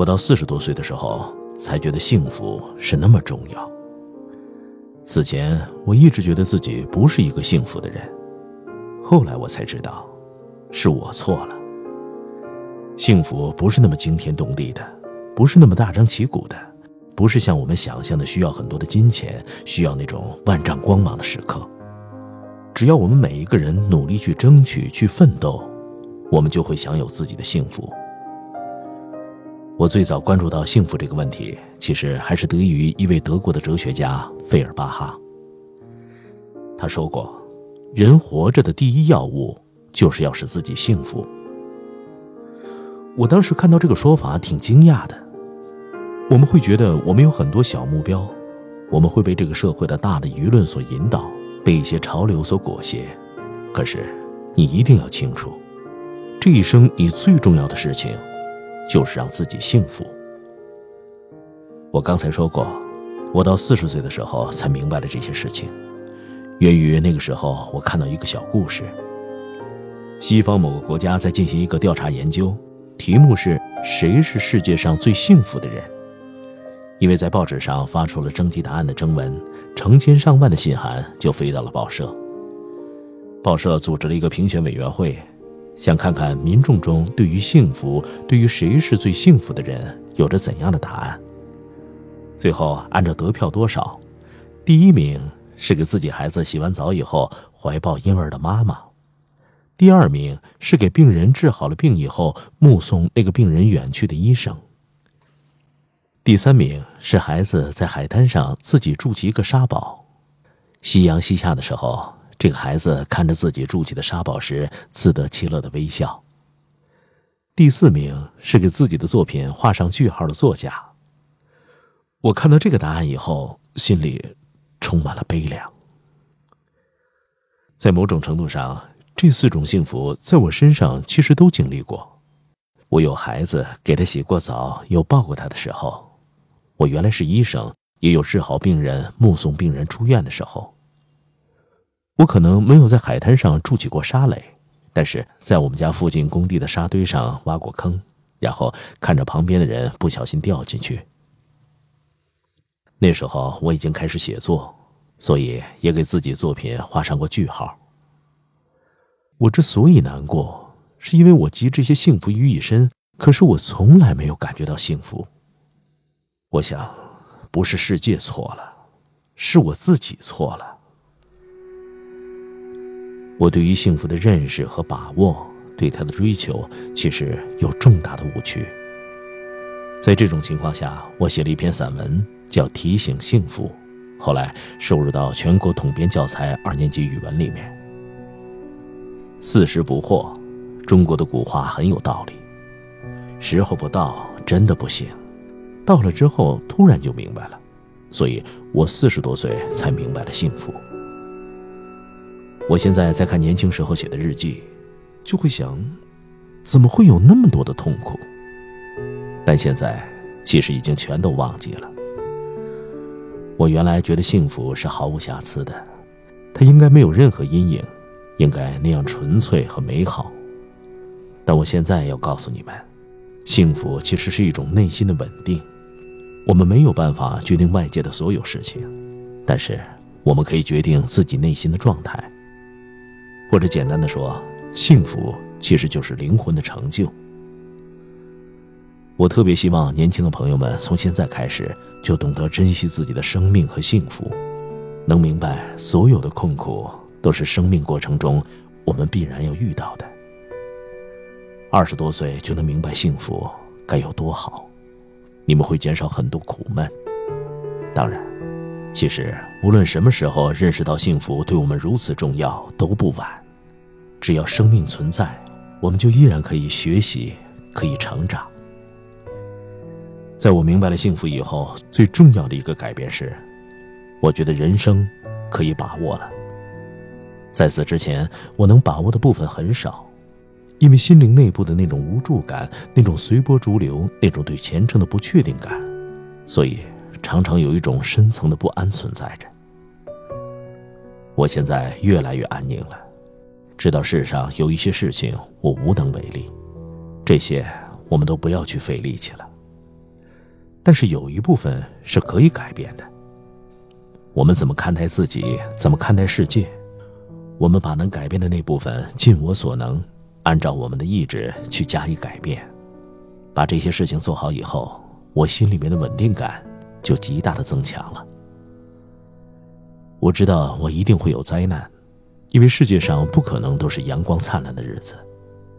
我到四十多岁的时候，才觉得幸福是那么重要。此前我一直觉得自己不是一个幸福的人，后来我才知道，是我错了。幸福不是那么惊天动地的，不是那么大张旗鼓的，不是像我们想象的需要很多的金钱，需要那种万丈光芒的时刻。只要我们每一个人努力去争取、去奋斗，我们就会享有自己的幸福。我最早关注到幸福这个问题，其实还是得益于一位德国的哲学家费尔巴哈。他说过：“人活着的第一要务，就是要使自己幸福。”我当时看到这个说法挺惊讶的。我们会觉得我们有很多小目标，我们会被这个社会的大的舆论所引导，被一些潮流所裹挟。可是，你一定要清楚，这一生你最重要的事情。就是让自己幸福。我刚才说过，我到四十岁的时候才明白了这些事情，源于那个时候我看到一个小故事。西方某个国家在进行一个调查研究，题目是谁是世界上最幸福的人？因为在报纸上发出了征集答案的征文，成千上万的信函就飞到了报社。报社组织了一个评选委员会。想看看民众中对于幸福，对于谁是最幸福的人，有着怎样的答案。最后按照得票多少，第一名是给自己孩子洗完澡以后怀抱婴儿的妈妈，第二名是给病人治好了病以后目送那个病人远去的医生，第三名是孩子在海滩上自己筑起一个沙堡，夕阳西下的时候。这个孩子看着自己筑起的沙堡时，自得其乐的微笑。第四名是给自己的作品画上句号的作家。我看到这个答案以后，心里充满了悲凉。在某种程度上，这四种幸福在我身上其实都经历过。我有孩子，给他洗过澡，有抱过他的时候；我原来是医生，也有治好病人、目送病人出院的时候。我可能没有在海滩上筑起过沙垒，但是在我们家附近工地的沙堆上挖过坑，然后看着旁边的人不小心掉进去。那时候我已经开始写作，所以也给自己作品画上过句号。我之所以难过，是因为我集这些幸福于一身，可是我从来没有感觉到幸福。我想，不是世界错了，是我自己错了。我对于幸福的认识和把握，对他的追求，其实有重大的误区。在这种情况下，我写了一篇散文，叫《提醒幸福》，后来收入到全国统编教材二年级语文里面。四十不惑，中国的古话很有道理。时候不到，真的不行；到了之后，突然就明白了。所以我四十多岁才明白了幸福。我现在在看年轻时候写的日记，就会想，怎么会有那么多的痛苦？但现在其实已经全都忘记了。我原来觉得幸福是毫无瑕疵的，它应该没有任何阴影，应该那样纯粹和美好。但我现在要告诉你们，幸福其实是一种内心的稳定。我们没有办法决定外界的所有事情，但是我们可以决定自己内心的状态。或者简单的说，幸福其实就是灵魂的成就。我特别希望年轻的朋友们从现在开始就懂得珍惜自己的生命和幸福，能明白所有的困苦都是生命过程中我们必然要遇到的。二十多岁就能明白幸福该有多好，你们会减少很多苦闷。当然，其实无论什么时候认识到幸福对我们如此重要都不晚，只要生命存在，我们就依然可以学习，可以成长。在我明白了幸福以后，最重要的一个改变是，我觉得人生可以把握了。在此之前，我能把握的部分很少，因为心灵内部的那种无助感、那种随波逐流、那种对前程的不确定感，所以常常有一种深层的不安存在着。我现在越来越安宁了，知道世上有一些事情我无能为力，这些我们都不要去费力气了。但是有一部分是可以改变的。我们怎么看待自己，怎么看待世界？我们把能改变的那部分尽我所能，按照我们的意志去加以改变。把这些事情做好以后，我心里面的稳定感就极大的增强了。我知道我一定会有灾难，因为世界上不可能都是阳光灿烂的日子，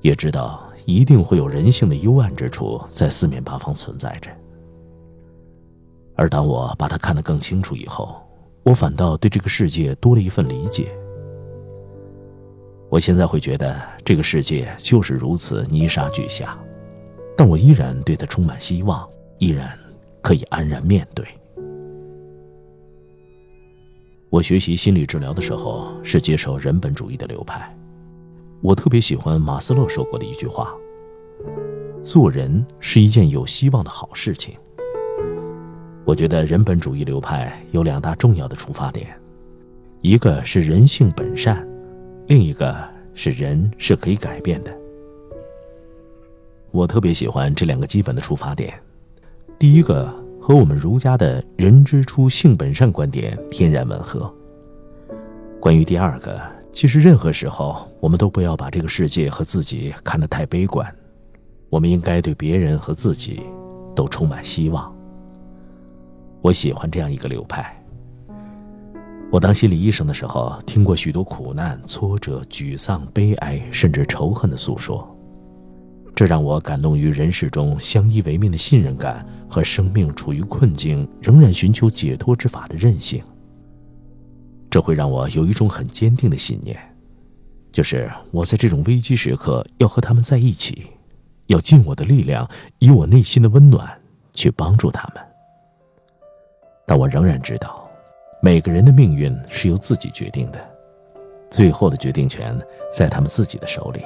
也知道一定会有人性的幽暗之处在四面八方存在着。而当我把它看得更清楚以后，我反倒对这个世界多了一份理解。我现在会觉得这个世界就是如此泥沙俱下，但我依然对它充满希望，依然可以安然面对。我学习心理治疗的时候是接受人本主义的流派，我特别喜欢马斯洛说过的一句话：“做人是一件有希望的好事情。”我觉得人本主义流派有两大重要的出发点，一个是人性本善，另一个是人是可以改变的。我特别喜欢这两个基本的出发点，第一个和我们儒家的人之初性本善观点天然吻合。关于第二个，其实任何时候我们都不要把这个世界和自己看得太悲观，我们应该对别人和自己都充满希望。我喜欢这样一个流派。我当心理医生的时候，听过许多苦难、挫折、沮丧、悲哀，甚至仇恨的诉说，这让我感动于人世中相依为命的信任感和生命处于困境仍然寻求解脱之法的韧性。这会让我有一种很坚定的信念，就是我在这种危机时刻要和他们在一起，要尽我的力量，以我内心的温暖去帮助他们。但我仍然知道，每个人的命运是由自己决定的，最后的决定权在他们自己的手里。